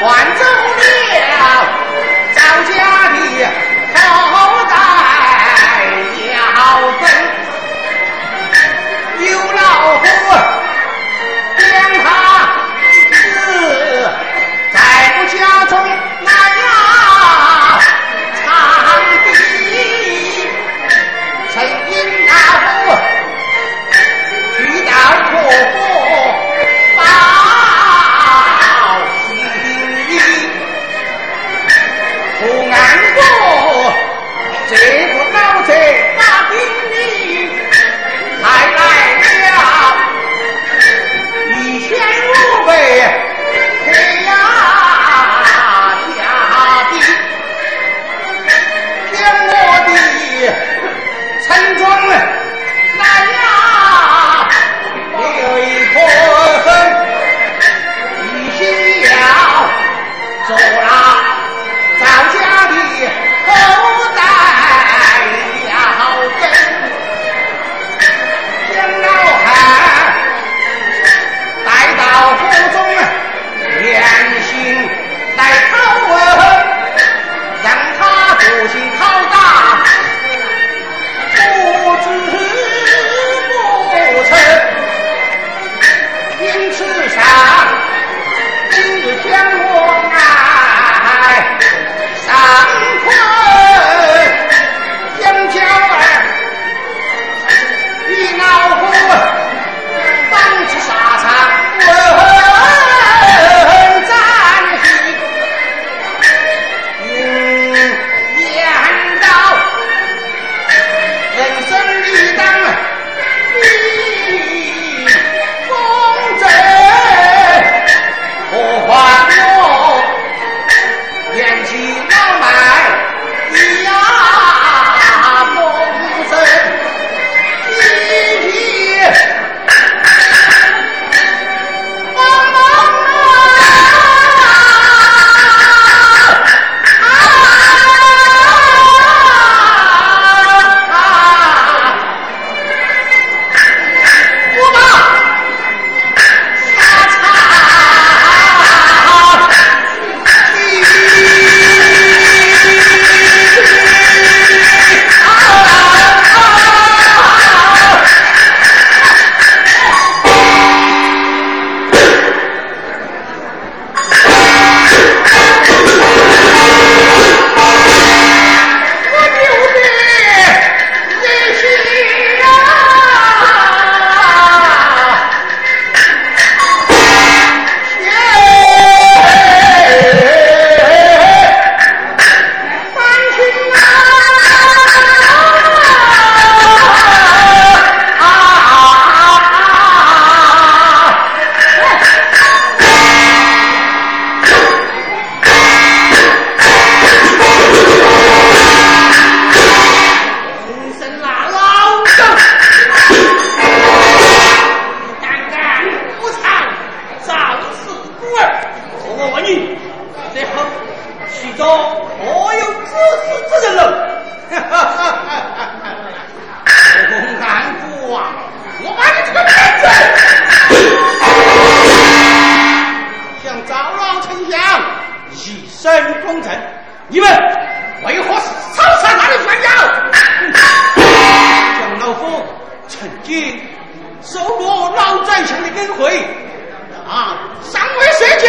还正。受过老宰相的恩惠啊，上位社稷，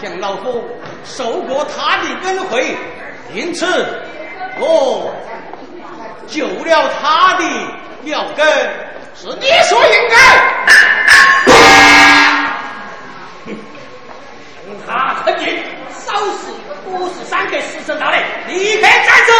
向老夫受过他的恩惠，因此我救了他的了根，是理所应该。听他劝诫，少死五十，三刻，死神大人，立刻斩首。